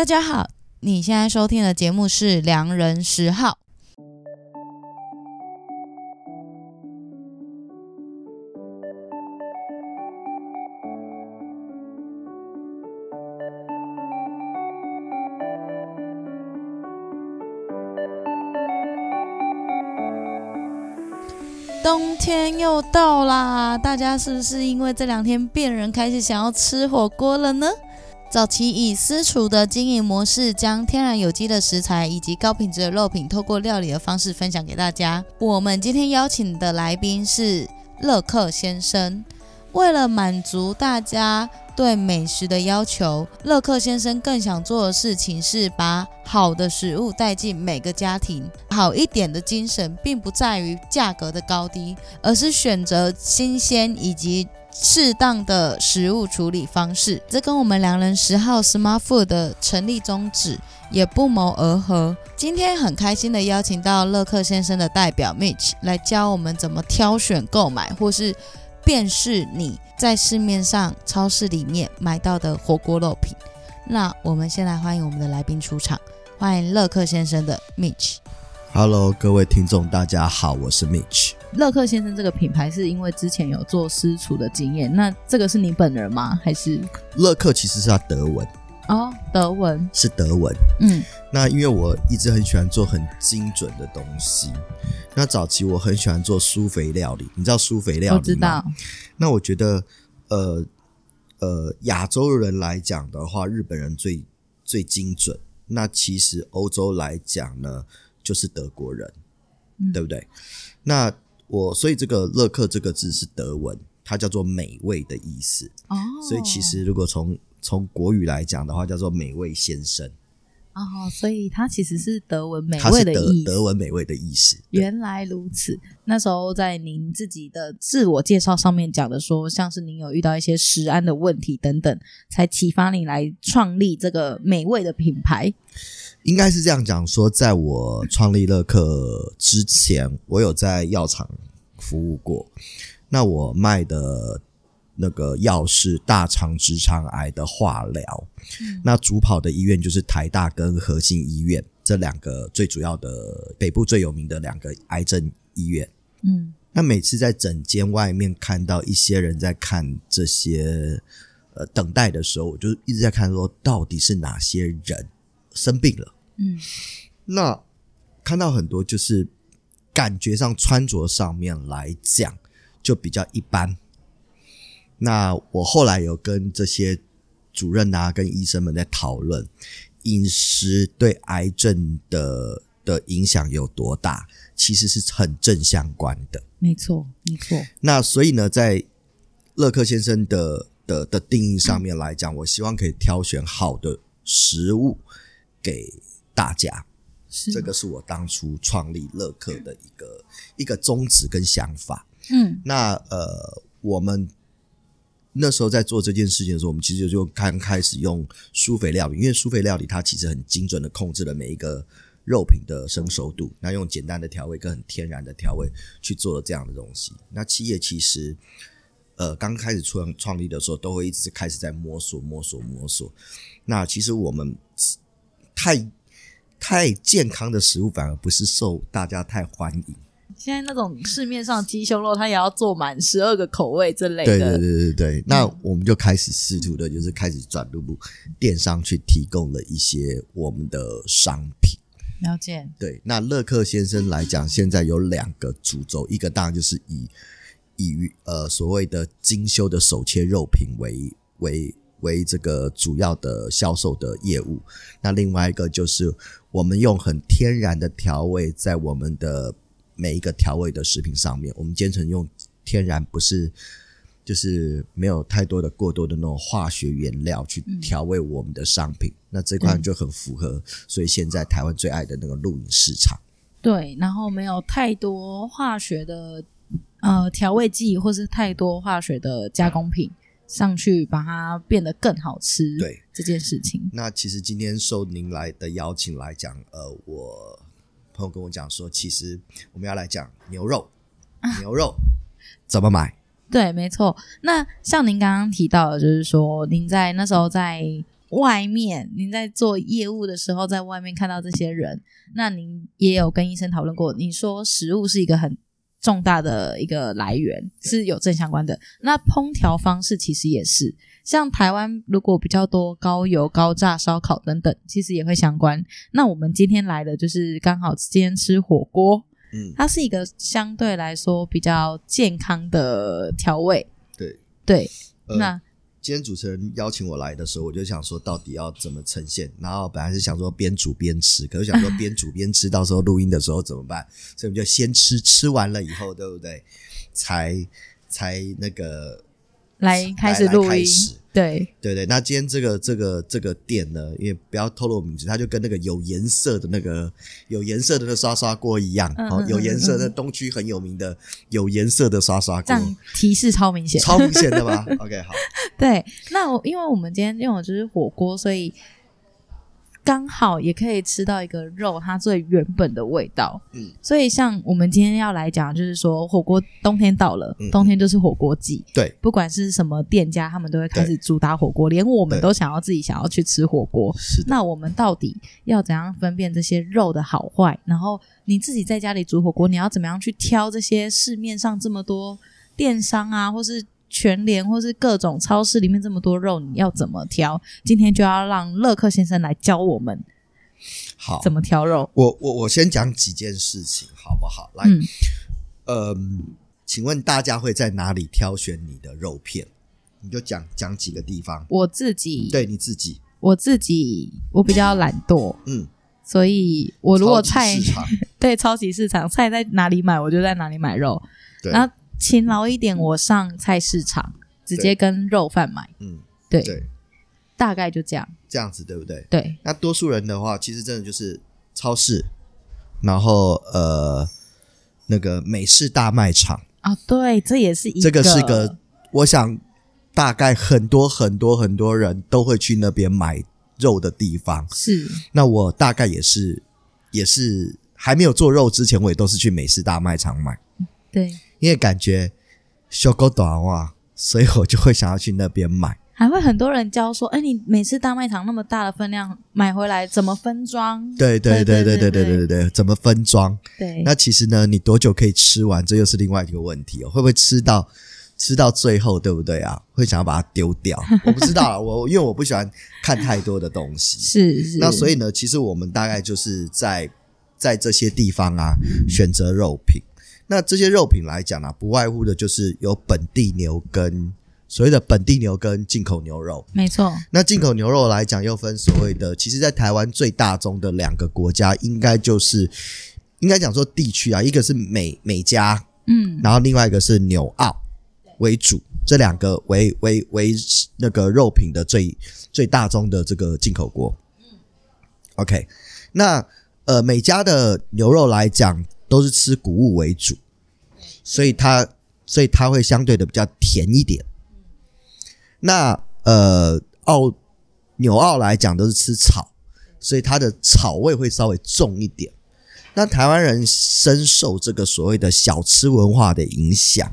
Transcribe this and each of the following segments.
大家好，你现在收听的节目是《良人十号》。冬天又到啦，大家是不是因为这两天变人，开始想要吃火锅了呢？早期以私厨的经营模式，将天然有机的食材以及高品质的肉品，透过料理的方式分享给大家。我们今天邀请的来宾是乐克先生。为了满足大家对美食的要求，乐克先生更想做的事情是把好的食物带进每个家庭。好一点的精神，并不在于价格的高低，而是选择新鲜以及适当的食物处理方式。这跟我们良人十号 Smart Food 的成立宗旨也不谋而合。今天很开心的邀请到乐克先生的代表 Mitch 来教我们怎么挑选购买，或是。便是你在市面上、超市里面买到的火锅肉品。那我们先来欢迎我们的来宾出场，欢迎乐克先生的 Mitch。Hello，各位听众，大家好，我是 Mitch。乐克先生这个品牌是因为之前有做私厨的经验，那这个是你本人吗？还是乐克其实是他德文。哦，德文是德文。嗯，那因为我一直很喜欢做很精准的东西。那早期我很喜欢做苏肥料理，你知道苏肥料理吗？我知道。那我觉得，呃呃，亚洲人来讲的话，日本人最最精准。那其实欧洲来讲呢，就是德国人，嗯、对不对？那我所以这个“乐克”这个字是德文，它叫做美味的意思。哦。所以其实如果从从国语来讲的话，叫做“美味先生”哦，所以它其实是德文“美味”的意思。德文“美味”的意思。原来如此。那时候在您自己的自我介绍上面讲的说，像是您有遇到一些食安的问题等等，才启发你来创立这个“美味”的品牌。应该是这样讲说，在我创立乐客之前，我有在药厂服务过。那我卖的。那个药是大肠直肠癌的化疗，嗯，那主跑的医院就是台大跟和信医院这两个最主要的北部最有名的两个癌症医院。嗯，那每次在诊间外面看到一些人在看这些呃等待的时候，我就一直在看说到底是哪些人生病了。嗯，那看到很多就是感觉上穿着上面来讲就比较一般。那我后来有跟这些主任啊，跟医生们在讨论饮食对癌症的的影响有多大，其实是很正相关的。没错，没错。那所以呢，在乐克先生的的的定义上面来讲，嗯，我希望可以挑选好的食物给大家。是，这个是我当初创立乐客的一个一个宗旨跟想法。嗯，那呃，我们。那时候在做这件事情的时候，我们其实就刚开始用苏肥料理，因为苏肥料理它其实很精准的控制了每一个肉品的生熟度，那用简单的调味跟很天然的调味去做了这样的东西。那企业其实呃刚开始创创立的时候，都会一直开始在摸索摸索摸索。那其实我们太太健康的食物反而不是受大家太欢迎。现在那种市面上鸡胸肉，它也要做满十二个口味之类的。对对对对对，那我们就开始试图的，就是开始转入电商去提供了一些我们的商品。了解。对，那乐克先生来讲，现在有两个主轴，一个当然就是以以呃所谓的精修的手切肉品为为为这个主要的销售的业务。那另外一个就是我们用很天然的调味在我们的。每一个调味的食品上面，我们坚持用天然，不是就是没有太多的过多的那种化学原料去调味我们的商品。嗯、那这块就很符合、嗯，所以现在台湾最爱的那个露营市场。对，然后没有太多化学的呃调味剂，或是太多化学的加工品上去，把它变得更好吃。对这件事情，那其实今天受您来的邀请来讲，呃，我。朋友跟我讲说，其实我们要来讲牛肉，牛肉怎么买？对，没错。那像您刚刚提到的，就是说您在那时候在外面您在做业务的时候，在外面看到这些人，那您也有跟医生讨论过，你说食物是一个很重大的一个来源，是有正相关的。那烹调方式其实也是，像台湾如果比较多高油、高炸、烧烤等等，其实也会相关。那我们今天来的就是刚好今天吃火锅。嗯，它是一个相对来说比较健康的调味。对对，呃、那今天主持人邀请我来的时候，我就想说到底要怎么呈现。然后本来是想说边煮边吃，可是想说边煮边吃，到时候录音的时候怎么办？所以我们就先吃，吃完了以后，对不对？才才那个来开始录音。对对对，那今天这个这个这个店呢，因为不要透露名字，它就跟那个有颜色的那个有颜色的那刷刷锅一样，嗯嗯嗯嗯有颜色的东区很有名的有颜色的刷刷锅，这样提示超明显，超明显的吧？OK，好。对，那我因为我们今天用的就是火锅，所以。刚好也可以吃到一个肉它最原本的味道，嗯，所以像我们今天要来讲，就是说火锅冬天到了，嗯、冬天就是火锅季，对，不管是什么店家，他们都会开始主打火锅，连我们都想要自己想要去吃火锅。是，那我们到底要怎样分辨这些肉的好坏？然后你自己在家里煮火锅，你要怎么样去挑这些市面上这么多电商啊，或是？全联或是各种超市里面这么多肉，你要怎么挑？今天就要让乐克先生来教我们，好，怎么挑肉？我我我先讲几件事情，好不好？来，嗯，呃，请问大家会在哪里挑选你的肉片？你就讲讲几个地方。我自己，对你自己，我自己，我比较懒惰，嗯，所以我如果菜，对，超级市场菜在哪里买，我就在哪里买肉，对，然后。勤劳一点，我上菜市场直接跟肉贩买。嗯，对对，大概就这样。这样子对不对？对。那多数人的话，其实真的就是超市，然后呃，那个美式大卖场啊，对，这也是一个。这个是个，我想大概很多很多很多人都会去那边买肉的地方。是。那我大概也是，也是还没有做肉之前，我也都是去美式大卖场买。对。因为感觉修够短袜，所以我就会想要去那边买。还会很多人教说：“哎，你每次大卖场那么大的分量买回来，怎么分装？”对对对对对对对对对，怎么分装？对。那其实呢，你多久可以吃完？这又是另外一个问题哦。会不会吃到吃到最后，对不对啊？会想要把它丢掉？我不知道啊，我因为我不喜欢看太多的东西。是是。那所以呢，其实我们大概就是在在这些地方啊，选择肉品。那这些肉品来讲啊，不外乎的就是有本地牛跟所谓的本地牛跟进口牛肉。没错。那进口牛肉来讲，又分所谓的，其实在台湾最大宗的两个国家，应该就是应该讲说地区啊，一个是美美加，嗯，然后另外一个是纽澳为主，这两个为为为那个肉品的最最大宗的这个进口国。嗯。OK，那呃美加的牛肉来讲。都是吃谷物为主，所以它所以它会相对的比较甜一点。那呃澳纽澳来讲都是吃草，所以它的草味会稍微重一点。那台湾人深受这个所谓的小吃文化的影响，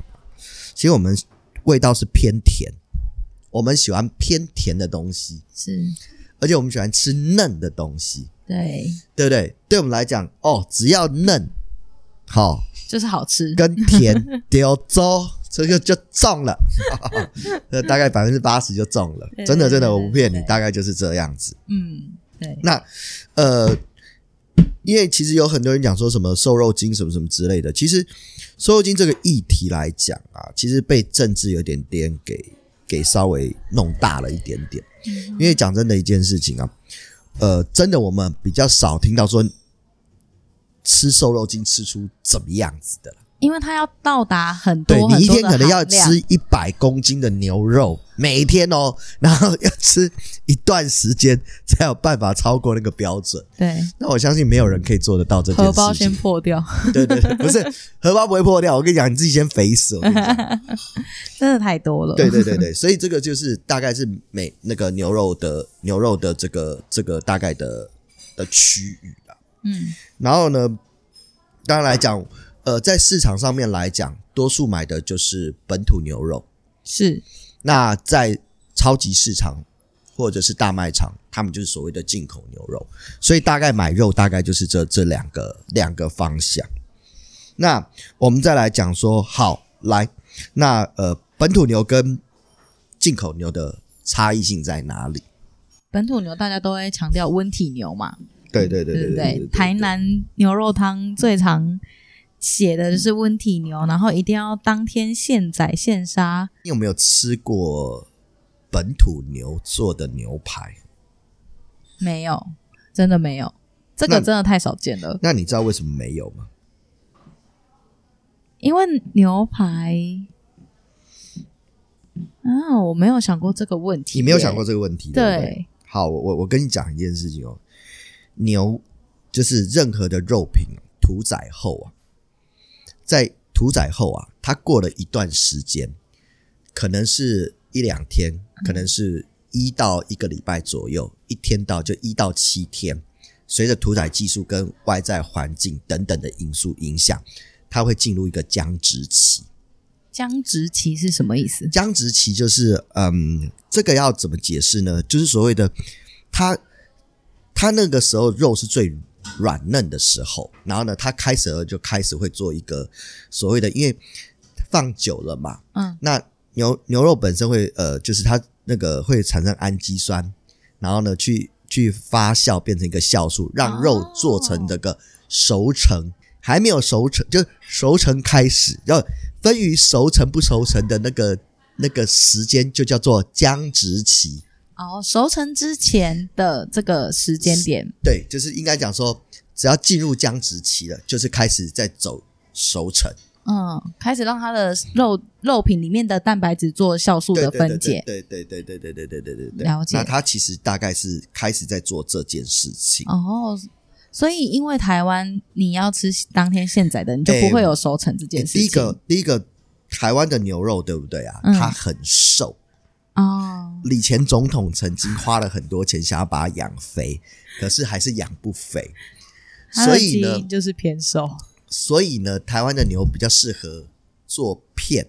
其实我们味道是偏甜，我们喜欢偏甜的东西，是，而且我们喜欢吃嫩的东西，对，对不对？对我们来讲，哦，只要嫩。好，就是好吃，跟甜丢粥，这个就中了，那 大概百分之八十就中了，真的真的我不骗你，大概就是这样子。嗯，对。那呃，因为其实有很多人讲说什么瘦肉精什么什么之类的，其实瘦肉精这个议题来讲啊，其实被政治有点颠给给稍微弄大了一点点。嗯，因为讲真的一件事情啊，呃，真的我们比较少听到说。吃瘦肉精吃出怎么样子的？因为它要到达很多，对，你一天可能要吃一百公斤的牛肉，每天哦，然后要吃一段时间才有办法超过那个标准。对，那我相信没有人可以做得到这件事情。荷包先破掉，对对对，不是 荷包不会破掉。我跟你讲，你自己先肥死。我跟你讲，真的太多了。对对对对，所以这个就是大概是每那个牛肉的牛肉的这个这个大概的的区域。嗯，然后呢，当然来讲，呃，在市场上面来讲，多数买的就是本土牛肉。是，那在超级市场，或者是大卖场，他们就是所谓的进口牛肉。所以大概买肉大概就是这这两个两个方向。那我们再来讲说，好来，那呃，本土牛跟进口牛的差异性在哪里？本土牛大家都会强调温体牛嘛，对对对对对，台南牛肉汤最常写的是温体牛，然后一定要当天现宰现杀。你有没有吃过本土牛做的牛排？没有，真的没有，这个真的太少见了。那，那你知道为什么没有吗？因为牛排。啊，我没有想过这个问题。你没有想过这个问题，对不对？对。好，我我跟你讲一件事情哦，牛就是任何的肉品屠宰后啊，在屠宰后啊，它过了一段时间，可能是一两天，可能是一到一个礼拜左右，一天到就一到七天，随着屠宰技术跟外在环境等等的因素影响，它会进入一个僵直期。僵直期是什么意思？僵直期就是，嗯，这个要怎么解释呢？就是所谓的，它它那个时候肉是最软嫩的时候，然后呢，它开始了就开始会做一个所谓的，因为放久了嘛，嗯，那牛牛肉本身会呃，就是它那个会产生氨基酸，然后呢，去去发酵变成一个酵素，让肉做成这个熟成，还没有熟成就熟成开始要。分于熟成不熟成的那个那个时间，就叫做僵直期。哦，熟成之前的这个时间点，对，就是应该讲说，只要进入僵直期了，就是开始在走熟成。嗯，开始让它的肉肉品里面的蛋白质做酵素的分解。对对对对对对对对对对对。了解。那它其实大概是开始在做这件事情。哦。所以，因为台湾你要吃当天现宰的，你就不会有熟成这件事情。欸欸、第一个，第一个，台湾的牛肉对不对啊？嗯、它很瘦哦。李前总统曾经花了很多钱想要把它养肥，可是还是养不肥。所以呢，就是偏瘦。所以呢，台湾的牛比较适合做片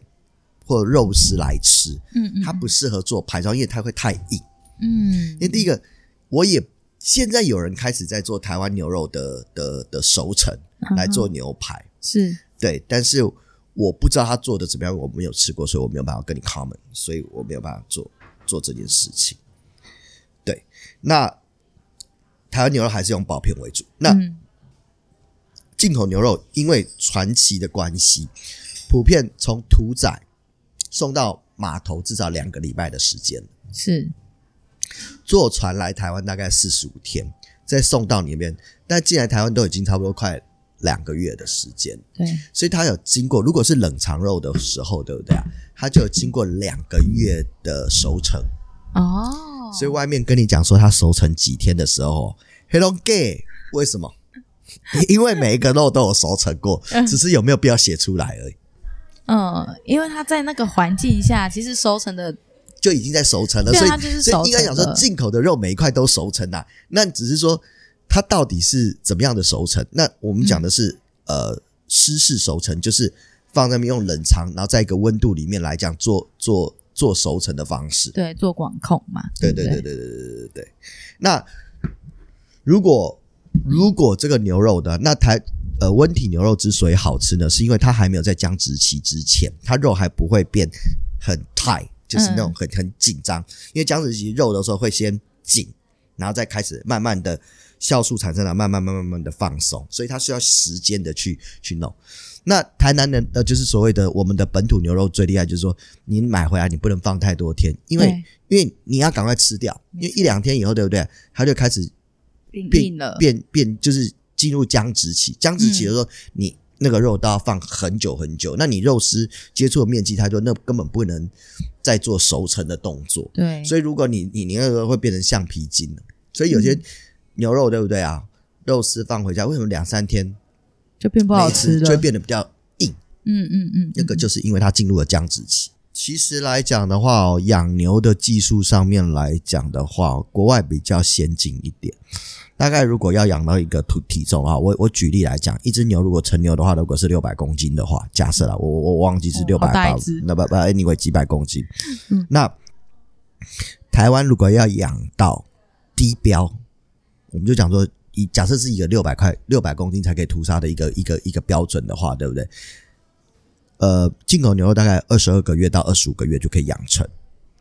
或肉食来吃。嗯嗯。它不适合做排装，因为它会太硬。嗯。因为第一个，我也。现在有人开始在做台湾牛肉的的的熟成来做牛排，是对，但是我不知道他做的怎么样，我没有吃过，所以我没有办法跟你 comment，所以我没有办法做做这件事情。对，那台湾牛肉还是用薄片为主，那进口牛肉因为传奇的关系，普遍从屠宰送到码头至少两个礼拜的时间，是。坐船来台湾大概四十五天，再送到你那边，但进来台湾都已经差不多快两个月的时间。对，所以它有经过，如果是冷藏肉的时候，对不对啊？它就有经过两个月的熟成。哦，所以外面跟你讲说它熟成几天的时候，Hello Gay，为什么？因为每一个肉都有熟成过，只是有没有必要写出来而已。嗯，因为它在那个环境下，其实熟成的。就已经在熟成了，所以所以应该讲说进口的肉每一块都熟成啦。那只是说它到底是怎么样的熟成？那我们讲的是、嗯、呃湿式熟成，就是放在那边用冷藏，然后在一个温度里面来讲做做做熟成的方式。对，做管控嘛。对对对对对对对对对。那如果如果这个牛肉的那台呃温体牛肉之所以好吃呢，是因为它还没有在僵直期之前，它肉还不会变很 tight。就是那种很很紧张，因为僵直期肉的时候会先紧，然后再开始慢慢的酵素产生了，慢慢慢慢慢的放松，所以它需要时间的去去弄。那台南人呃，就是所谓的我们的本土牛肉最厉害，就是说你买回来你不能放太多天，因为因为你要赶快吃掉，因为一两天以后对不对？它就开始变变了，变变就是进入僵直期。僵直期的时候你。那个肉都要放很久很久，那你肉丝接触的面积太多，那根本不能再做熟成的动作。对，所以如果你你你那个会变成橡皮筋了。所以有些牛肉对不对啊？肉丝放回家，为什么两三天就变不好吃了？就会变得比较硬。嗯嗯嗯，那个就是因为它进入了僵直期。其实来讲的话哦，养牛的技术上面来讲的话，国外比较先进一点。大概如果要养到一个体体重啊，我我举例来讲，一只牛如果成牛的话，如果是六百公斤的话，假设啦，我我忘记是六百八，那不不，anyway 几百公斤。嗯、那台湾如果要养到低标，我们就讲说，以假设是一个六百块、六百公斤才可以屠杀的一个一个一个标准的话，对不对？呃，进口牛肉大概二十二个月到二十五个月就可以养成。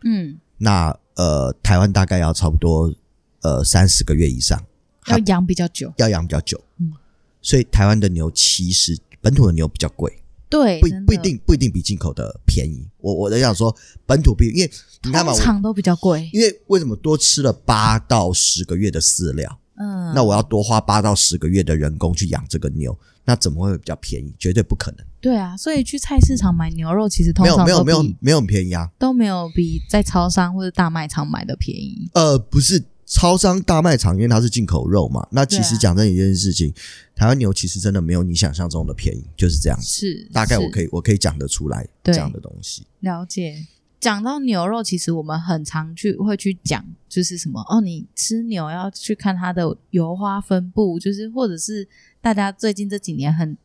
嗯，那呃，台湾大概要差不多呃三十个月以上，要养比较久，要养比较久。嗯，所以台湾的牛其实本土的牛比较贵。对，不不一定不一定比进口的便宜。我我在想说，本土比，因为你看嘛，通常都比较贵。因为为什么多吃了八到十个月的饲料？嗯，那我要多花八到十个月的人工去养这个牛，那怎么会比较便宜？绝对不可能。对啊，所以去菜市场买牛肉，其实通常没有没有没有没有很便宜啊，都没有比在超商或者大卖场买的便宜。呃，不是。超商大卖场，因为它是进口肉嘛，那其实讲真一件事情，啊、台湾牛其实真的没有你想象中的便宜，就是这样子。是，大概我可以我可以讲得出来这样的东西。了解。讲到牛肉，其实我们很常去会去讲，就是什么哦，你吃牛要去看它的油花分布，就是或者是大家最近这几年很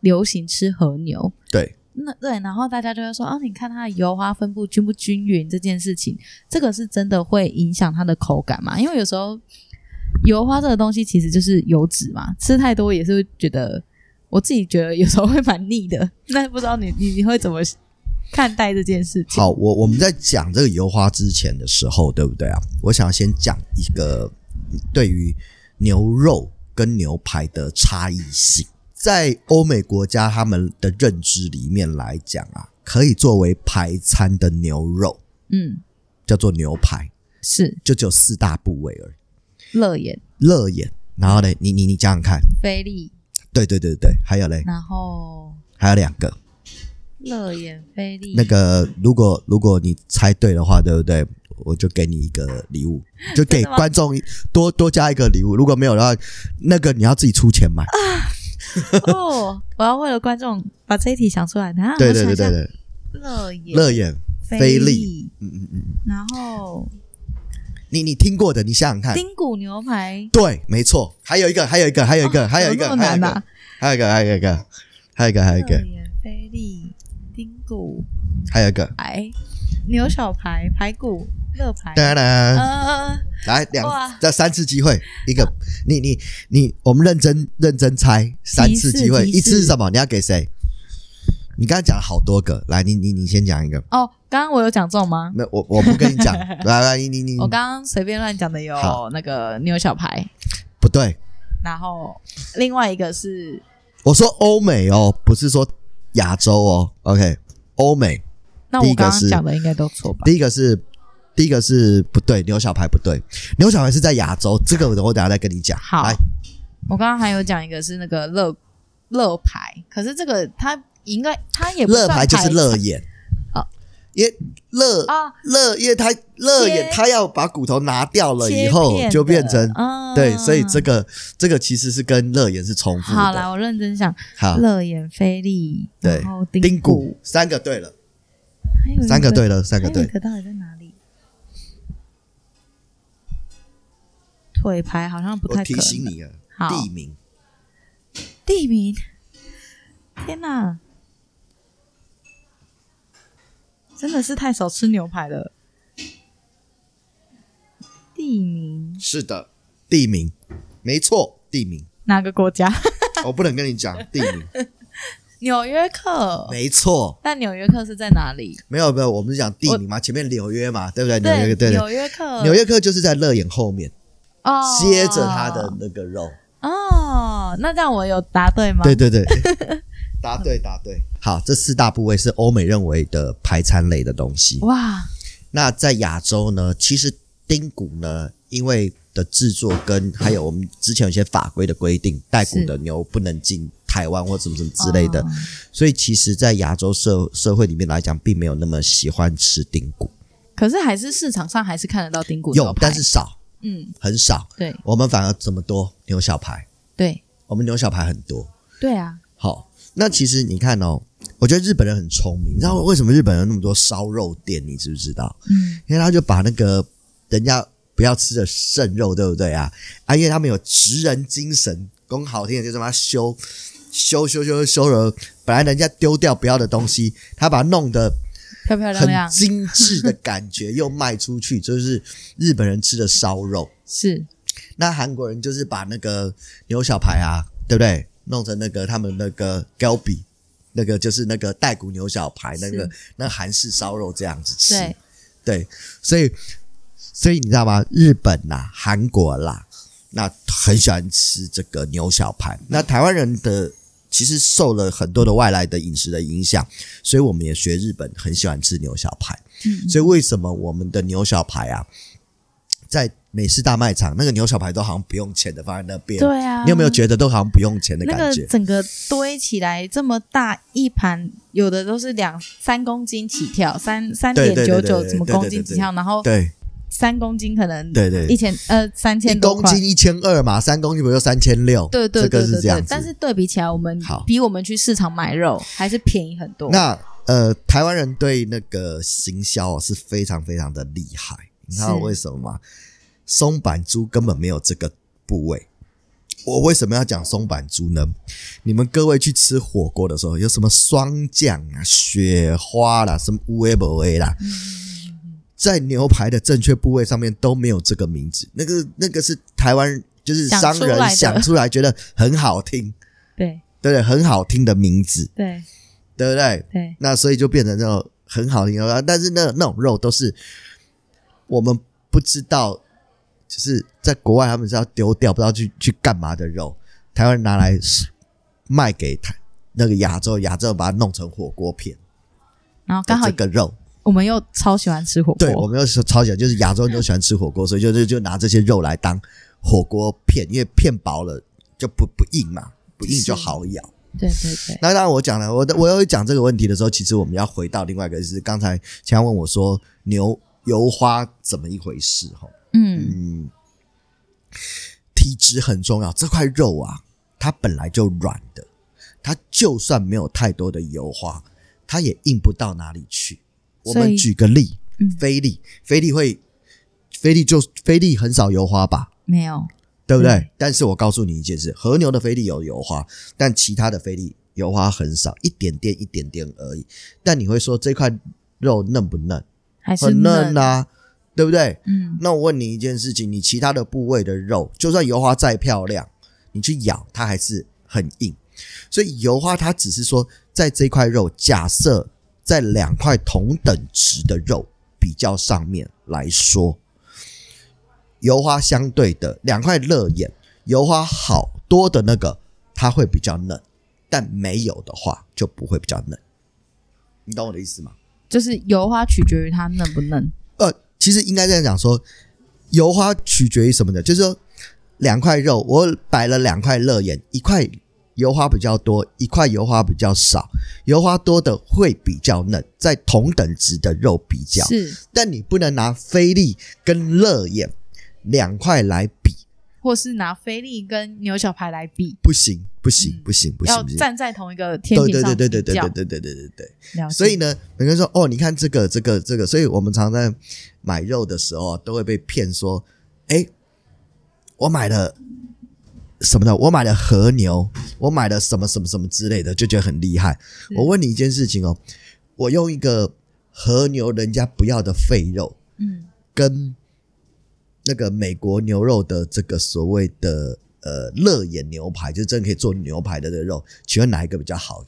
流行吃和牛。对。那对，然后大家就会说，啊，你看它的油花分布均不均匀这件事情，这个是真的会影响它的口感嘛？因为有时候油花这个东西其实就是油脂嘛，吃太多也是会觉得，我自己觉得有时候会蛮腻的。那不知道你你你会怎么看待这件事情？好，我我们在讲这个油花之前的时候，对不对啊？我想先讲一个对于牛肉跟牛排的差异性。在欧美国家，他们的认知里面来讲啊，可以作为排餐的牛肉，嗯，叫做牛排，是。就只有四大部位而已。乐眼，乐眼，然后呢，你你你讲讲看，菲力，对对对对，还有嘞，然后。还有两个，乐眼菲力。那个，如果如果你猜对的话，对不对？我就给你一个礼物，就给观众多多加一个礼物。如果没有的话，那个你要自己出钱买。啊 哦，我要为了观众把这一题想出来。等下，对对对对对，乐眼、乐眼、菲力，嗯嗯嗯，然后。你你听过的，你想想看，丁骨牛排，对，没错，还有一个，还有一个，还有一个，还有一个，还有一个，还有一个，还有一个，还有一个，还有一个，菲力、丁骨，还有一个，排牛小排、排骨。乐牌，当然，来两这三次机会，一个你你你，我们认真认真猜三次机会，一次是什么？你要给谁？你刚才讲了好多个，来，你你你先讲一个。哦，刚刚我有讲中吗？没，我我不跟你讲，来来，你你你，我刚刚随便乱讲的有那个牛小排，不对。然后另外一个是，我说欧美哦，不是说亚洲哦。OK，欧美。那我刚刚讲的应该都错吧？第一个是。第一个是不对，牛小排不对，牛小排是在亚洲，这个我等下再跟你讲。好，来，我刚刚还有讲一个是那个乐乐牌，可是这个它应该它也不算排，肋排就是乐眼。啊，因为乐啊。乐，因为他乐眼他要把骨头拿掉了以后就变成、嗯、对，所以这个这个其实是跟乐眼是重复的。好来，我认真想，好，乐眼菲力，对，然后丁骨，三个对了，三个对了，三个对，可到底在腿牌好像不太可能。我提醒你啊，好，地名，地名，天哪，真的是太少吃牛排了。地名是的，地名没错，地名哪个国家？我不能跟你讲地名。纽约客，没错。但纽约客是在哪里？没有没有，我们是讲地名嘛，前面纽约嘛，对不对？纽约对，纽约客，纽约客就是在乐眼后面。哦，接着它的那个肉哦，那这样我有答对吗？对对对，答对答对。好，这四大部位是欧美认为的排餐类的东西。哇，那在亚洲呢？其实丁骨呢，因为的制作跟还有我们之前有些法规的规定，带骨的牛不能进台湾或什么什么之类的，所以其实，在亚洲社社会里面来讲，并没有那么喜欢吃丁骨。可是还是市场上还是看得到丁骨，有，但是少。嗯，很少。对，我们反而这么多牛小排。对，我们牛小排很多。对啊。好，那其实你看哦，我觉得日本人很聪明。你知道为什么日本人有那么多烧肉店？你知不知道？嗯，因为他就把那个人家不要吃的剩肉，对不对啊？啊，因为他们有职人精神，讲好听的就这么修修修修修了，本来人家丢掉不要的东西，他把它弄得漂漂亮亮、很精致的感觉，又卖出去，就是日本人吃的烧肉。是，那韩国人就是把那个牛小排啊，对不对？弄成那个他们那个 galbi，那个就是那个带骨牛小排，那个那韩式烧肉这样子吃。对，对，所以所以你知道吗？日本啦、啊，韩国啦。那很喜欢吃这个牛小排。那台湾人的其实受了很多的外来的饮食的影响，所以我们也学日本，很喜欢吃牛小排。嗯，所以为什么我们的牛小排啊，在美式大卖场那个牛小排都好像不用钱的放在那边？对啊，你有没有觉得都好像不用钱的感觉？那个整个堆起来这么大一盘，有的都是两三公斤起跳，三三点九九什么公斤起跳，然后对。三公斤可能对对一千呃三千公斤一千二嘛，三公斤不就三千六？对对对对对，这个是这样。但是对比起来，我们比我们去市场买肉还是便宜很多。那呃，台湾人对那个行销是非常非常的厉害，你知道为什么吗？松板猪根本没有这个部位。我为什么要讲松板猪呢？你们各位去吃火锅的时候，有什么霜降啊、雪花啦、什么乌龟不龟啦？嗯在牛排的正确部位上面都没有这个名字，那个那个是台湾就是商人想出来觉得很好听，对。对对，很好听的名字，对。对不对？对，那所以就变成那种很好听的，但是那那种肉都是我们不知道，就是在国外他们是要丢掉，不知道去去干嘛的肉，台湾人拿来卖给台那个亚洲，亚洲把它弄成火锅片，然后刚好这个肉。我们又超喜欢吃火锅，对，我们又超喜欢，就是亚洲人都喜欢吃火锅，所以就就就拿这些肉来当火锅片，因为片薄了就不不硬嘛，不硬就好咬。对对对。那当然我讲了，我我要讲这个问题的时候，其实我们要回到另外一个，就是刚才强问我说牛油花怎么一回事？哈，嗯嗯，体质很重要，这块肉啊，它本来就软的，它就算没有太多的油花，它也硬不到哪里去。我们举个例，菲力，菲力会，菲力就菲力很少油花吧？没有，对不对？嗯、但是我告诉你一件事，和牛的菲力有油花，但其他的菲力油花很少，一点点一点点而已。但你会说这块肉嫩不嫩？还是嫩，很嫩啊，对不对？嗯。那我问你一件事情，你其他的部位的肉，就算油花再漂亮，你去咬它还是很硬。所以油花它只是说，在这块肉，假设。在两块同等值的肉比较上面来说，油花相对的两块热眼，油花好多的那个它会比较嫩，但没有的话就不会比较嫩。你懂我的意思吗？就是油花取决于它嫩不嫩。呃，其实应该这样讲说，油花取决于什么呢？就是说两块肉，我摆了两块热眼，一块。油花比较多，一块油花比较少，油花多的会比较嫩，在同等值的肉比较。是，但你不能拿菲力跟乐眼两块来比，或是拿菲力跟牛小排来比，不行，不行，不行，不行，要站在同一个天平上对对对对对对对对对对。所以呢，每个人说哦，你看这个这个这个，所以我们常在买肉的时候都会被骗说，哎，我买了。什么的？我买了和牛，我买了什么什么什么之类的，就觉得很厉害。我问你一件事情哦，我用一个和牛人家不要的废肉，嗯，跟那个美国牛肉的这个所谓的呃乐眼牛排，就真的可以做牛排的这个肉，请问哪一个比较好？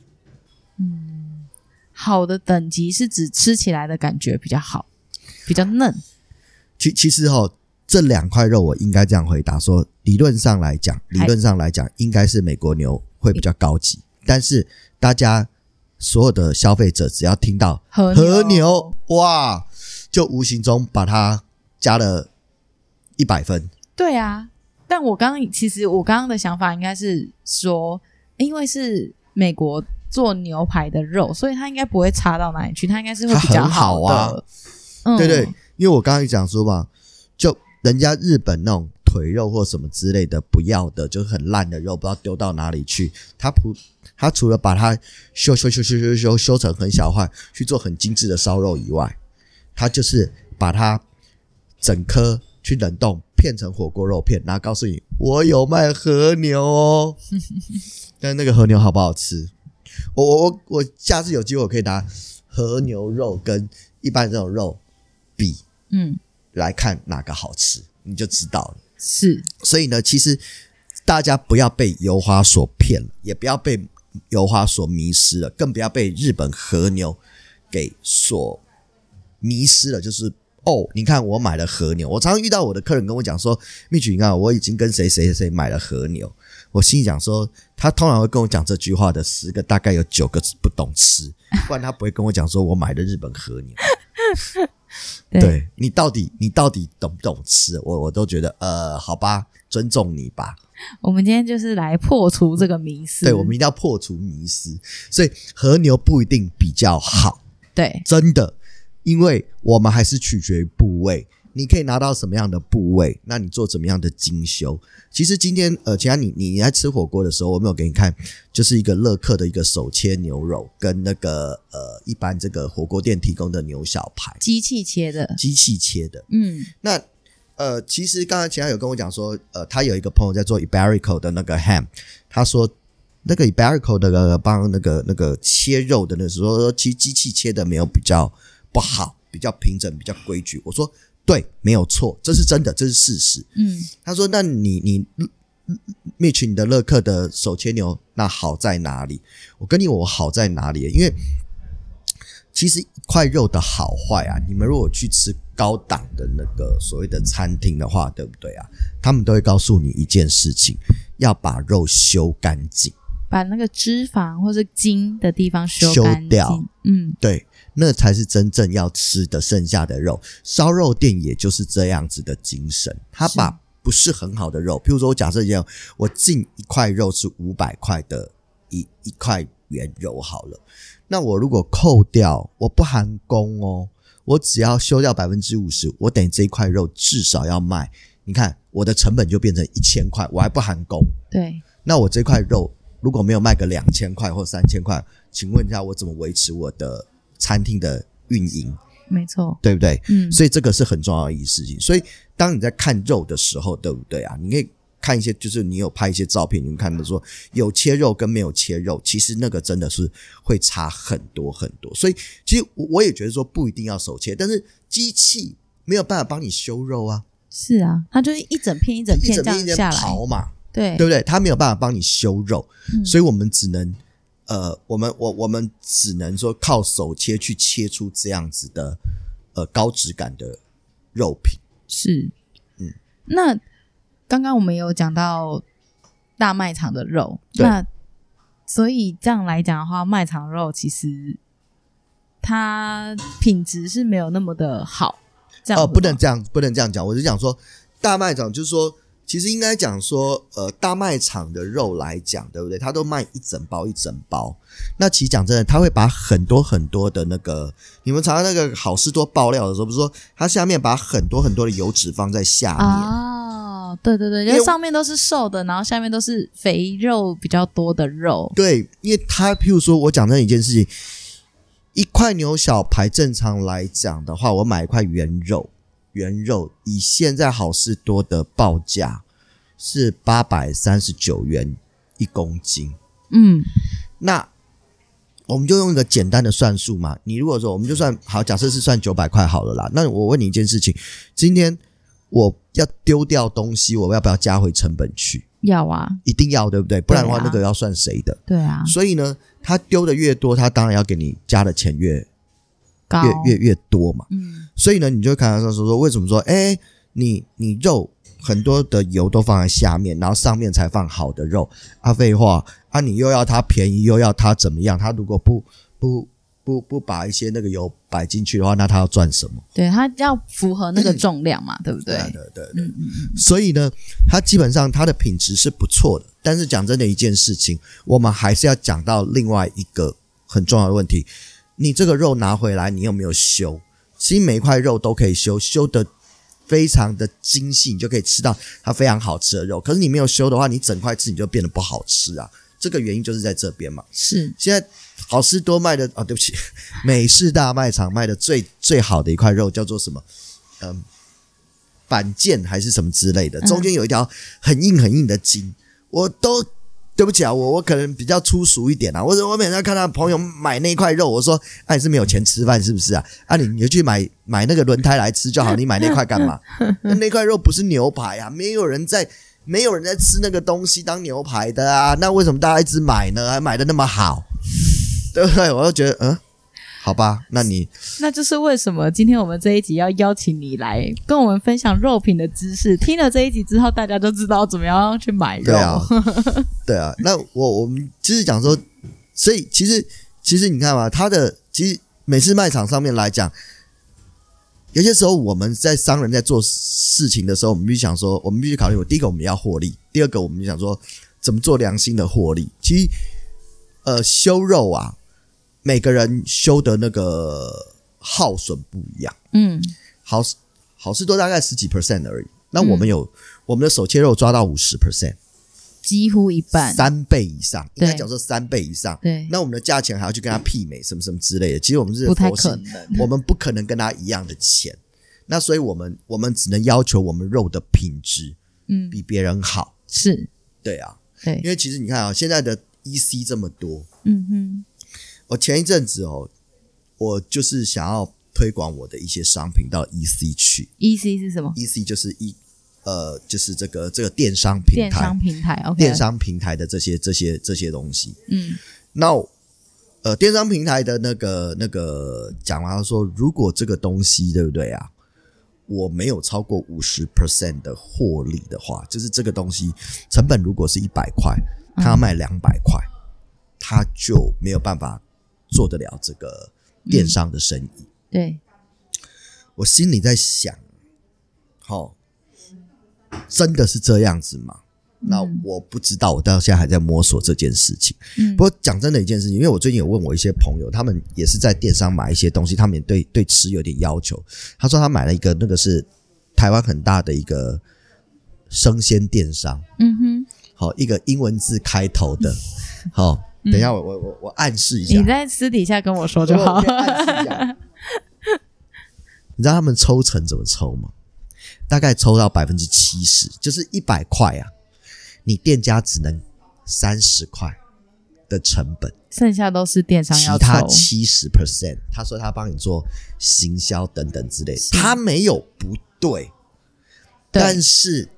嗯，好的等级是指吃起来的感觉比较好，比较嫩。其其实哈、哦。这两块肉，我应该这样回答说：理论上来讲，理论上来讲，应该是美国牛会比较高级。但是大家所有的消费者，只要听到和牛，和牛，哇，就无形中把它加了一百分。对啊，但我刚刚其实我刚刚的想法应该是说，因为是美国做牛排的肉，所以它应该不会差到哪里去，它应该是会比较好的。好啊嗯、对对，因为我刚刚讲说嘛，就。人家日本那种腿肉或什么之类的不要的，就是很烂的肉，不知道丢到哪里去。他不，他除了把它修修修修修修修成很小块去做很精致的烧肉以外，他就是把它整颗去冷冻片成火锅肉片，然后告诉你我有卖和牛哦。但那个和牛好不好吃？我我我我下次有机会我可以拿和牛肉跟一般这种肉比，嗯，来看哪个好吃，你就知道了。是，所以呢，其实大家不要被油花所骗了，也不要被油花所迷失了，更不要被日本和牛给所迷失了。就是哦，你看我买了和牛，我常常遇到我的客人跟我讲说：“Mitch，你看我已经跟谁谁谁买了和牛。”我心里讲说，他通常会跟我讲这句话的十个，大概有九个是不懂吃，不然他不会跟我讲说我买的日本和牛。对，对你到底你到底懂不懂吃？我我都觉得呃，好吧，尊重你吧。我们今天就是来破除这个迷思。对，我们一定要破除迷思。所以和牛不一定比较好。对，真的，因为我们还是取决于部位。你可以拿到什么样的部位？那你做怎么样的精修？其实今天呃，其他你你在吃火锅的时候，我没有给你看，就是一个乐客的一个手切牛肉，跟那个呃一般这个火锅店提供的牛小排，机器切的，机器切的。嗯，那呃，其实刚才其他有跟我讲说，呃，他有一个朋友在做 Iberico 的那个 ham，他说那个 Iberico 那个帮那个那个切肉的那时候，其实机器切的没有比较不好，比较平整，比较规矩。我说。对，没有错，这是真的，这是事实。嗯，他说：“那你你，Mitch，你的乐克的手牵牛，那好在哪里？我跟你我好在哪里？因为其实一块肉的好坏啊，你们如果去吃高档的那个所谓的餐厅的话，对不对啊？他们都会告诉你一件事情，要把肉修干净，把那个脂肪或是筋的地方修修掉。嗯，对。”那才是真正要吃的剩下的肉，烧肉店也就是这样子的精神。他把不是很好的肉，譬如说我假设一样，我进一块肉是五百块的一一块原肉好了，那我如果扣掉，我不含工哦，我只要修掉百分之五十，我等于这一块肉至少要卖，你看我的成本就变成一千块，我还不含工。对，那我这块肉如果没有卖个两千块或三千块，请问一下我怎么维持我的？餐厅的运营，没错，对不对？嗯，所以这个是很重要的一件事情。所以当你在看肉的时候，对不对啊？你可以看一些，就是你有拍一些照片，你们看到说有切肉跟没有切肉，其实那个真的是会差很多很多。所以其实我也觉得说不一定要手切，但是机器没有办法帮你修肉啊。是啊，它就是一整片一整片这样下来刨嘛，对对不对？它没有办法帮你修肉，嗯，所以我们只能。呃，我们我我们只能说靠手切去切出这样子的呃高质感的肉品。是，嗯，那刚刚我们有讲到大卖场的肉，那所以这样来讲的话，卖场肉其实它品质是没有那么的好。哦，不能这样，不能这样讲。我是讲说大卖场，就是说。其实应该讲说，呃，大卖场的肉来讲，对不对？它都卖一整包一整包。那其实讲真的，他会把很多很多的那个，你们查那个好事多爆料的时候，不是说它下面把很多很多的油脂放在下面？哦，对对对，因为上面都是瘦的，然后下面都是肥肉比较多的肉。对，因为他譬如说我讲这一件事情，一块牛小排正常来讲的话，我买一块原肉。原肉以现在好事多的报价是八百三十九元一公斤，嗯，那我们就用一个简单的算术嘛。你如果说我们就算好，假设是算九百块好了啦。那我问你一件事情：今天我要丢掉东西，我要不要加回成本去？要啊，一定要，对不对？不然的话，那个要算谁的？对啊。所以呢，他丢的越多，他当然要给你加的钱越高，越越越多嘛。嗯。所以呢，你就看到说说为什么说，哎，你你肉很多的油都放在下面，然后上面才放好的肉啊？废话啊！你又要它便宜，又要它怎么样？它如果不不不不把一些那个油摆进去的话，那它要赚什么？对，它要符合那个重量嘛，嗯、对不对？对对对对。嗯嗯嗯。所以呢，它基本上它的品质是不错的，但是讲真的一件事情，我们还是要讲到另外一个很重要的问题：你这个肉拿回来，你有没有修？其实每一块肉都可以修，修的非常的精细，你就可以吃到它非常好吃的肉。可是你没有修的话，你整块吃你就变得不好吃啊。这个原因就是在这边嘛。是，现在好市多卖的 啊，对不起，美式大卖场卖的最最好的一块肉叫做什么？嗯，板腱还是什么之类的，中间有一条很硬很硬的筋，我都对不起啊，我我可能比较粗俗一点啊。我我每次看到朋友买那块肉，我说：“哎、啊，你是没有钱吃饭是不是啊？啊，你你就去买买那个轮胎来吃就好，你买那块干嘛？那那块肉不是牛排啊，没有人在没有人在吃那个东西当牛排的啊。那为什么大家一直买呢？还买的那么好，对不对？我就觉得，嗯。”好吧，那你那就是为什么今天我们这一集要邀请你来跟我们分享肉品的知识。听了这一集之后，大家都知道怎么样去买肉。对啊，对啊。那我我们就是讲说，所以其实其实你看嘛，他的其实每次卖场上面来讲，有些时候我们在商人在做事情的时候，我们必须想说，我们必须考虑，我第一个我们要获利，第二个我们就想说怎么做良心的获利。其实呃，修肉啊。每个人修的那个耗损不一样，嗯，好好事多大概十几 percent 而已。那我们有、嗯、我们的手切肉抓到五十 percent，几乎一半，三倍以上，应该讲说三倍以上。对，那我们的价钱还要去跟他媲美，什么什么之类的。其实我们是不太可能，我们不可能跟他一样的钱。那所以我们我们只能要求我们肉的品质，嗯，比别人好。是，对啊，对，因为其实你看啊，现在的 EC 这么多，嗯哼。我前一阵子哦，我就是想要推广我的一些商品到 EC 去。EC 是什么？EC 就是一呃，就是这个这个电商平台，电商平台，OK，电商平台的这些这些这些东西。嗯，那呃，电商平台的那个那个讲完说，如果这个东西对不对啊？我没有超过五十 percent 的获利的话，就是这个东西成本如果是一百块，他要卖两百块，他就没有办法。做得了这个电商的生意？嗯、对，我心里在想，好，真的是这样子吗？嗯、那我不知道，我到现在还在摸索这件事情。嗯，不过讲真的一件事情，因为我最近有问我一些朋友，他们也是在电商买一些东西，他们也对对吃有点要求。他说他买了一个那个是台湾很大的一个生鲜电商，嗯哼，好，一个英文字开头的，好。等一下，我我我我暗示一下。你在私底下跟我说就好。你知道他们抽成怎么抽吗？大概抽到百分之七十，就是一百块啊，你店家只能三十块的成本，剩下都是电商要他七十 percent，他说他帮你做行销等等之类的，他没有不对，对，但是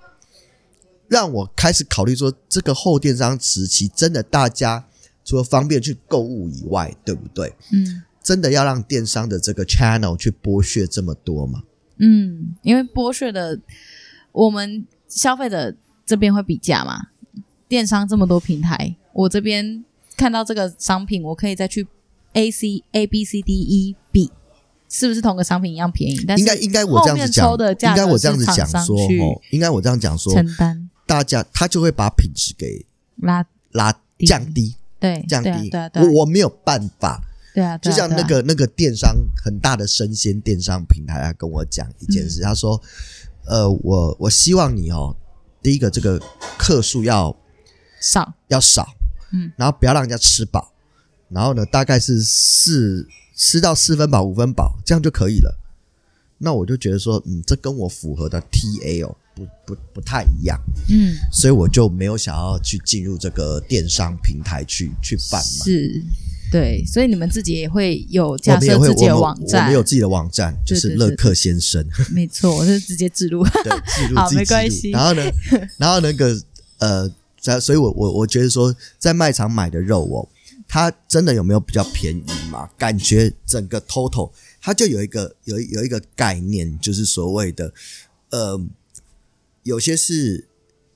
让我开始考虑说，这个后电商时期真的大家。除了方便去购物以外，对不对？嗯，真的要让电商的这个 channel 去剥削这么多吗？嗯，因为剥削的，我们消费者这边会比价嘛。电商这么多平台，我这边看到这个商品，我可以再去 A C A B C D E 比，是不是同个商品一样便宜？应该应该我这样子讲，应该我这样子讲说，哦，应该我这样讲说，承担大家他就会把品质给拉拉降低。对，降低，对啊，对啊，我我没有办法，对啊，就像那个那个电商很大的生鲜电商平台，他跟我讲一件事，他说，呃，我我希望你哦，第一个这个客数要少，要少，嗯，然后不要让人家吃饱，然后呢，大概是四吃到四分饱五分饱这样就可以了。那我就觉得说，嗯，这跟我符合的 TA 哦。不不不太一样，嗯，所以我就没有想要去进入这个电商平台去去贩卖。是，对，所以你们自己也会有架设自己的网站，我们有自己的网站，就是乐客先生。没错，我是直接置入，对，置入，好，没关系。然后呢，然后那个呃，在，所以我我我觉得说，在卖场买的肉哦，它真的有没有比较便宜嘛？感觉整个 total 它就有一个有有一个概念，就是所谓的呃。有些是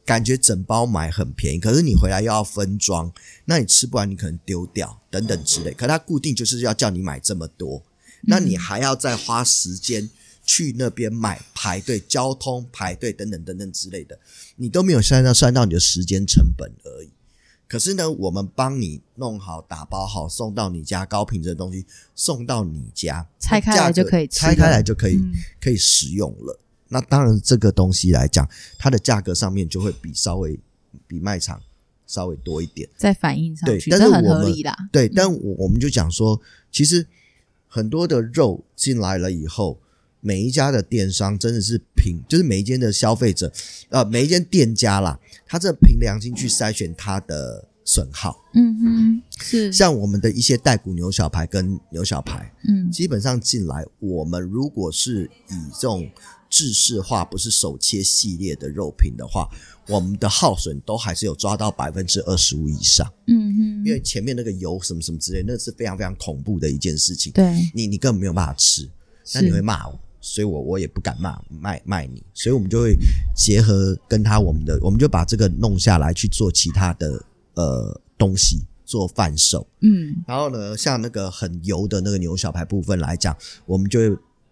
感觉整包买很便宜，可是你回来又要分装，那你吃不完，你可能丢掉等等之类。可它固定就是要叫你买这么多，那你还要再花时间去那边买，排队、交通排队等等等等之类的，你都没有算到算到你的时间成本而已。可是呢，我们帮你弄好、打包好，送到你家，高品质的东西送到你家，拆开来就可以吃，拆开来就可以、嗯、可以食用了。那当然，这个东西来讲，它的价格上面就会比稍微比卖场稍微多一点，在反应上去，对，但是我们很合理啦。对，但我我们就讲说，其实很多的肉进来了以后，每一家的电商真的是凭，就是每一间的消费者，呃，每一间店家啦，他这凭良心去筛选他的损耗。嗯哼，是像我们的一些带骨牛小排跟牛小排，嗯，基本上进来，我们如果是以这种制式化，不是手切系列的肉品的话，我们的耗损都还是有抓到百分之二十五以上。嗯哼，因为前面那个油什么什么之类，那是非常非常恐怖的一件事情。对，你你根本没有办法吃，那你会骂我，所以我我也不敢骂卖卖你，所以我们就会结合跟他我们的，我们就把这个弄下来去做其他的呃。东西做贩售，嗯，然后呢，像那个很油的那个牛小排部分来讲，我们就会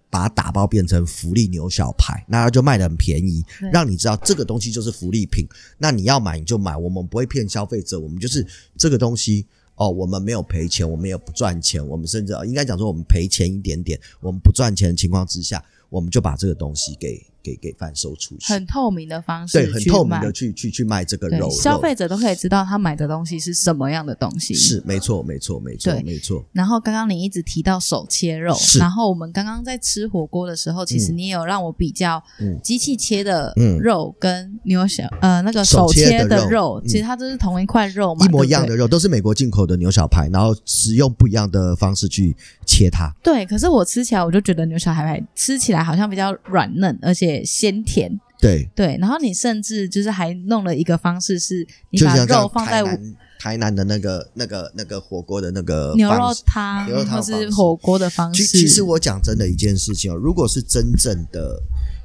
把它打包变成福利牛小排，那它就卖的很便宜，让你知道这个东西就是福利品。那你要买你就买，我们不会骗消费者，我们就是这个东西哦，我们没有赔钱，我们也不赚钱，我们甚至应该讲说我们赔钱一点点，我们不赚钱的情况之下，我们就把这个东西给。给给贩售出去，很透明的方式，对，很透明的去去去卖这个肉，消费者都可以知道他买的东西是什么样的东西。是，没错，没错，没错，没错。然后刚刚你一直提到手切肉，然后我们刚刚在吃火锅的时候，其实你也有让我比较机器切的肉跟牛小呃那个手切的肉，其实它都是同一块肉嘛，一模一样的肉，都是美国进口的牛小排，然后使用不一样的方式去切它。对，可是我吃起来我就觉得牛小排吃起来好像比较软嫩，而且鲜甜。对对，然后你甚至就是还弄了一个方式，是你把肉放在台南，台南的那个那个那个火锅的那个牛肉汤，牛肉汤是火锅的方式。其实我讲真的一件事情哦，如果是真正的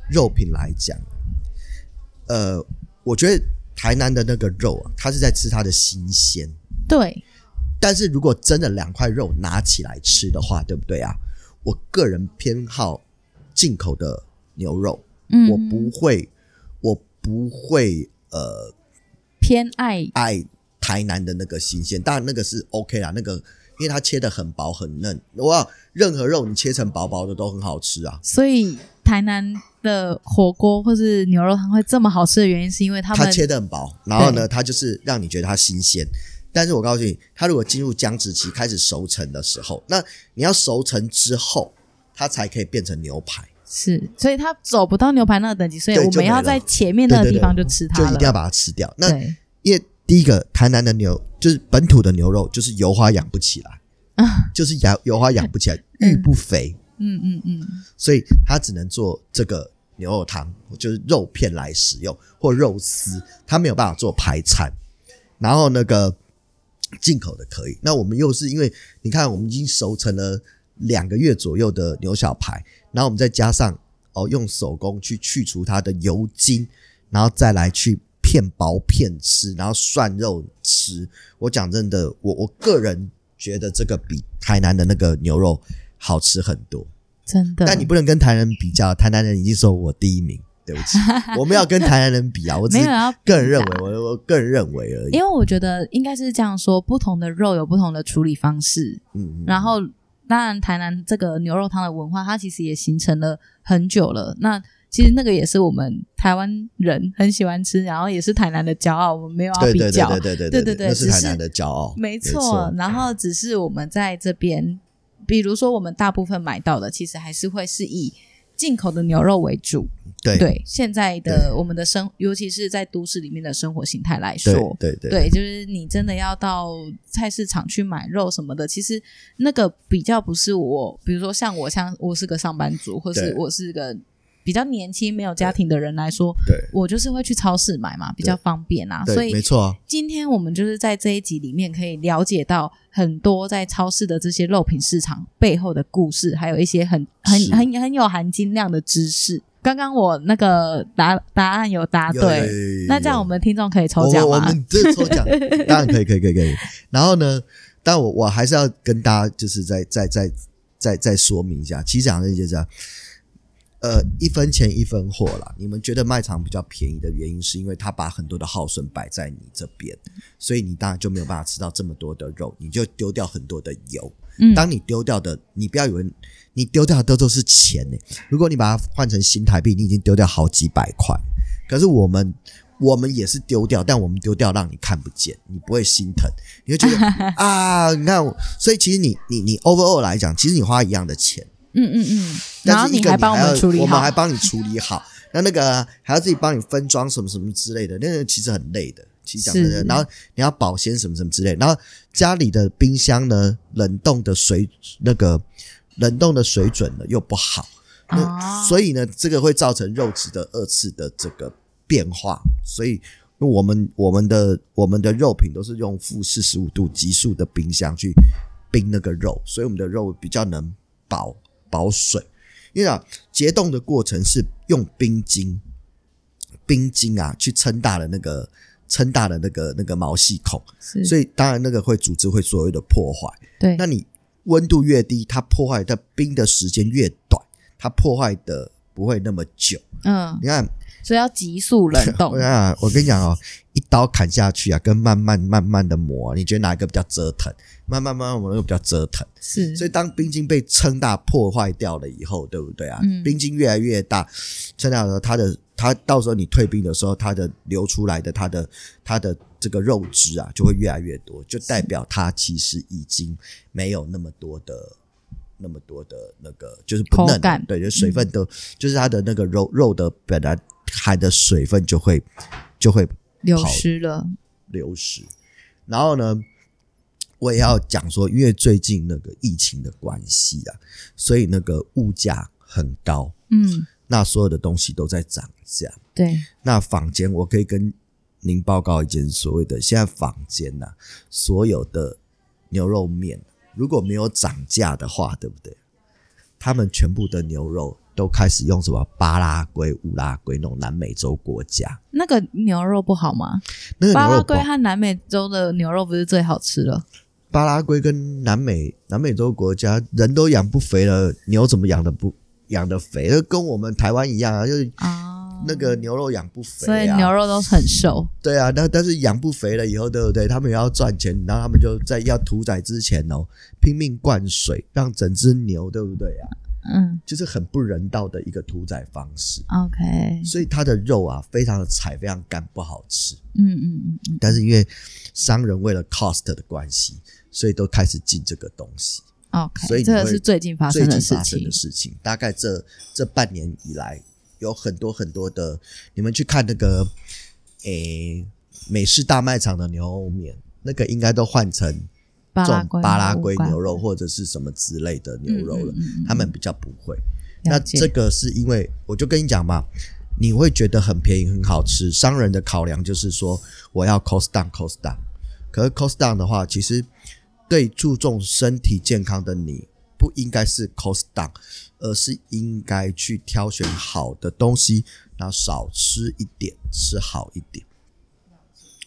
肉品来讲，呃，我觉得台南的那个肉啊，它是在吃它的新鲜。对，但是如果真的两块肉拿起来吃的话，对不对啊？我个人偏好进口的牛肉。嗯，我不会，我不会，呃，偏爱爱台南的那个新鲜，当然那个是 OK 啦，那个因为它切的很薄很嫩，哇，任何肉你切成薄薄的都很好吃啊。所以台南的火锅或是牛肉汤会这么好吃的原因，是因为他们它切的很薄，然后呢，它就是让你觉得它新鲜。但是我告诉你，它如果进入僵直期开始熟成的时候，那你要熟成之后，它才可以变成牛排。是，所以它走不到牛排那个等级，所以我们要在前面那个地方就吃它，就一定要把它吃掉。那因为第一个，台南的牛就是本土的牛肉，就是油花养不起来，啊，就是油油花养不起来，育不肥，嗯嗯嗯，所以它只能做这个牛肉汤，就是肉片来使用或肉丝，它没有办法做排餐。然后那个进口的可以，那我们又是因为你看，我们已经熟成了两个月左右的牛小排。然后我们再加上哦，用手工去去除它的油筋，然后再来去片薄片吃，然后涮肉吃。我讲真的，我我个人觉得这个比台南的那个牛肉好吃很多，真的。但你不能跟台南人比较，台南人已经说我第一名，对不起，我们要跟台南人比啊。我只是个人认为，我我个人认为而已。因为我觉得应该是这样说，不同的肉有不同的处理方式，嗯，然后。当然，台南这个牛肉汤的文化，它其实也形成了很久了。那其实那个也是我们台湾人很喜欢吃，然后也是台南的骄傲。我们没有要比较，对对对对对对对，那是台南的骄傲，没错。然后只是我们在这边，比如说我们大部分买到的，其实还是会是以进口的牛肉为主。对。对，现在的我们的生，尤其是在都市里面的生活形态来说，对对对，就是你真的要到菜市场去买肉什么的，其实那个比较不是我，比如说像我，像我是个上班族，或是我是个比较年轻没有家庭的人来说，对，我就是会去超市买嘛，比较方便啊。所以没错，今天我们就是在这一集里面可以了解到很多在超市的这些肉品市场背后的故事，还有一些很很很很有含金量的知识。刚刚我那个答答案有答对，有有有有有，那这样我们听众可以抽奖吗？我，我们这抽奖 当然可以，可以，可以，可以。然后呢，但我我还是要跟大家就是再再再再再说明一下，其实讲的就是这样，呃，一分钱一分货啦。你们觉得卖场比较便宜的原因，是因为他把很多的耗损摆在你这边，所以你当然就没有办法吃到这么多的肉，你就丢掉很多的油。嗯，当你丢掉的，你不要以为。你丢掉的都都是钱呢。如果你把它换成新台币，你已经丢掉好几百块。可是我们，我们也是丢掉，但我们丢掉让你看不见，你不会心疼，你会觉得 啊，你看，所以其实你你你 overall 来讲，其实你花一样的钱，嗯嗯嗯，然后你还帮我们处理好，我们还帮你处理好，那那个还要自己帮你分装什么什么之类的，那个其实很累的，其实讲真的，然后你要保鲜什么什么之类，然后家里的冰箱呢，冷冻的水那个冷冻的水准呢又不好，那、哦、所以呢，这个会造成肉质的二次的这个变化，所以我们我们的我们的肉品都是用负四十五度急速的冰箱去冰那个肉，所以我们的肉比较能保保水。因为啊，结冻的过程是用冰晶，冰晶啊去撑大了那个撑大了那个那个毛细孔，所以当然那个会组织会所谓的破坏。对，那你温度越低，它破坏的冰的时间越短，它破坏的不会那么久。嗯，你看。所以要急速冷冻。啊，我跟你讲哦，一刀砍下去啊，跟慢慢慢慢的磨，你觉得哪一个比较折腾？慢慢慢慢磨那个比较折腾。是。所以当冰晶被撑大破坏掉了以后，对不对啊？嗯。冰晶越来越大，撑大的时候，它的它到时候你退冰的时候，它的流出来的它的它的这个肉汁啊，就会越来越多，就代表它其实已经没有那么多的那么多的那个就是不嫩，对，就水分都、嗯、就是它的那个肉肉的本来。含的水分就会就会流失了，流失。然后呢，我也要讲说，因为最近那个疫情的关系啊，所以那个物价很高，嗯，那所有的东西都在涨价。对，那坊间我可以跟您报告一件所谓的，现在坊间呐、啊，所有的牛肉面如果没有涨价的话，对不对？他们全部的牛肉。都开始用什么巴拉圭、乌拉圭那种南美洲国家，那个牛肉不好吗？那个巴拉圭和南美洲的牛肉不是最好吃了？巴拉圭跟南美南美洲国家人都养不肥了，牛怎么养的不养的肥？就跟我们台湾一样啊，就是那个牛肉养不肥，啊，所以牛肉都很瘦。对啊，那但是养不肥了以后，对不对？他们也要赚钱，然后他们就在要屠宰之前哦，拼命灌水，让整只牛，对不对啊？嗯，就是很不人道的一个屠宰方式。OK，所以它的肉啊，非常的柴，非常干，不好吃。嗯嗯嗯。但是因为商人为了 cost 的关系，所以都开始进这个东西。OK，所以这个是最近发生的事情。最近发生的事情，大概这这半年以来，有很多很多的，你们去看那个，诶，美式大卖场的牛肉面，那个应该都换成。这种巴拉圭牛肉或者是什么之类的牛肉了，他们比较不会。那这个是因为，我就跟你讲嘛，你会觉得很便宜很好吃。商人的考量就是说，我要 cost down，cost down。可是 cost down 的话，其实对注重身体健康的你，不应该是 cost down，而是应该去挑选好的东西，然后少吃一点，吃好一点。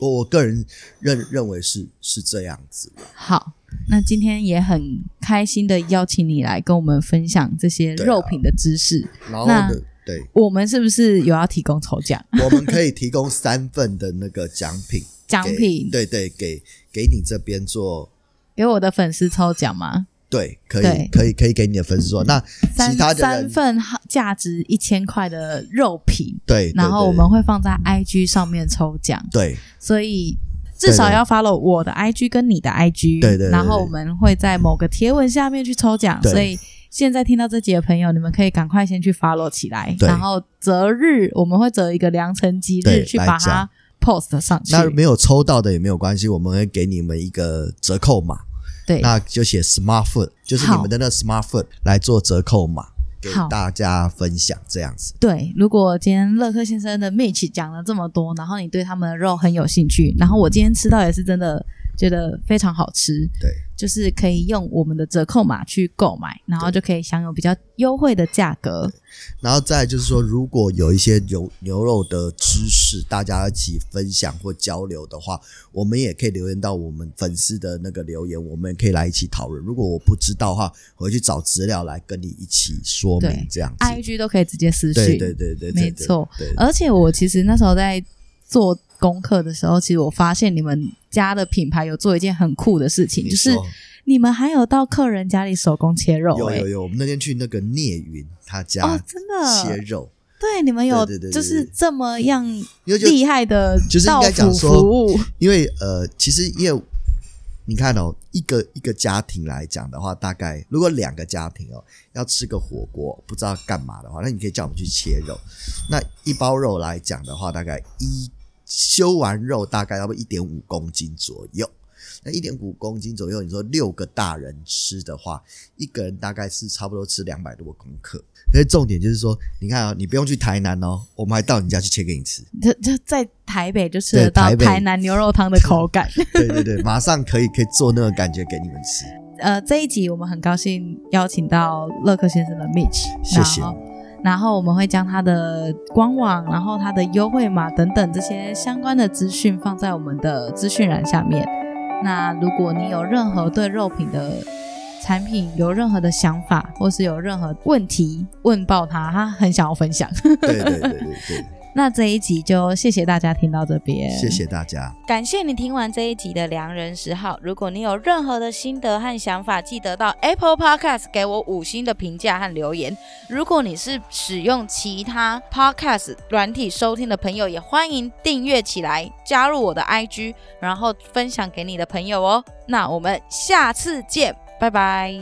我我个人认认为是是这样子。好，那今天也很开心的邀请你来跟我们分享这些肉品的知识。啊、然后的对，我们是不是有要提供抽奖？我们可以提供三份的那个奖品，奖品对对，给给你这边做，给我的粉丝抽奖吗？对，可以，可以，可以给你的粉丝说，那其他的三份价值一千块的肉品，对，然后我们会放在 IG 上面抽奖，对，所以至少要 follow 我的 IG 跟你的 IG，对对，然后我们会在某个贴文下面去抽奖，所以现在听到这集的朋友，你们可以赶快先去 follow 起来，然后择日我们会择一个良辰吉日去把它 post 上去，那没有抽到的也没有关系，我们会给你们一个折扣码。对，那就写 Smart Food，就是你们的那 Smart Food 来做折扣码，给大家分享这样子。对，如果今天乐克先生的 Mitch 讲了这么多，然后你对他们的肉很有兴趣，然后我今天吃到也是真的。觉得非常好吃，对，就是可以用我们的折扣码去购买，然后就可以享有比较优惠的价格。然后再就是说，如果有一些牛牛肉的知识，大家一起分享或交流的话，我们也可以留言到我们粉丝的那个留言，我们也可以来一起讨论。如果我不知道的话，回去找资料来跟你一起说明，这样子。IG 都可以直接私信，对对对对，没错。而且我其实那时候在做功课的时候，其实我发现你们家的品牌有做一件很酷的事情，就是你们还有到客人家里手工切肉。有有有，我们那天去那个聂云他家哦，真的切肉。对，你们有就是这么样厉害的到府服务。因为呃，其实因为你看哦，一个一个家庭来讲的话，大概如果两个家庭哦要吃个火锅，不知道干嘛的话，那你可以叫我们去切肉。那一包肉来讲的话，大概一。修完肉大概要不一点五公斤左右。那一点五公斤左右，你说六个大人吃的话，一个人大概是差不多吃两百多公克。所以重点就是说，你看啊、哦，你不用去台南哦，我们还到你家去切给你吃。这这在台北就吃得到台南牛肉汤的口感。对对对，马上可以可以做那个感觉给你们吃。呃，这一集我们很高兴邀请到乐克先生的 Mitch，谢谢。然后我们会将它的官网，然后它的优惠码等等这些相关的资讯放在我们的资讯栏下面。那如果你有任何对肉品的产品有任何的想法，或是有任何问题问爆他，他很想要分享。对对对对对。那这一集就谢谢大家听到这边，谢谢大家，感谢你听完这一集的良人十号。如果你有任何的心得和想法，记得到 Apple Podcast 给我五星的评价和留言。如果你是使用其他 Podcast 软体收听的朋友，也欢迎订阅起来，加入我的 IG，然后分享给你的朋友哦。那我们下次见，拜拜。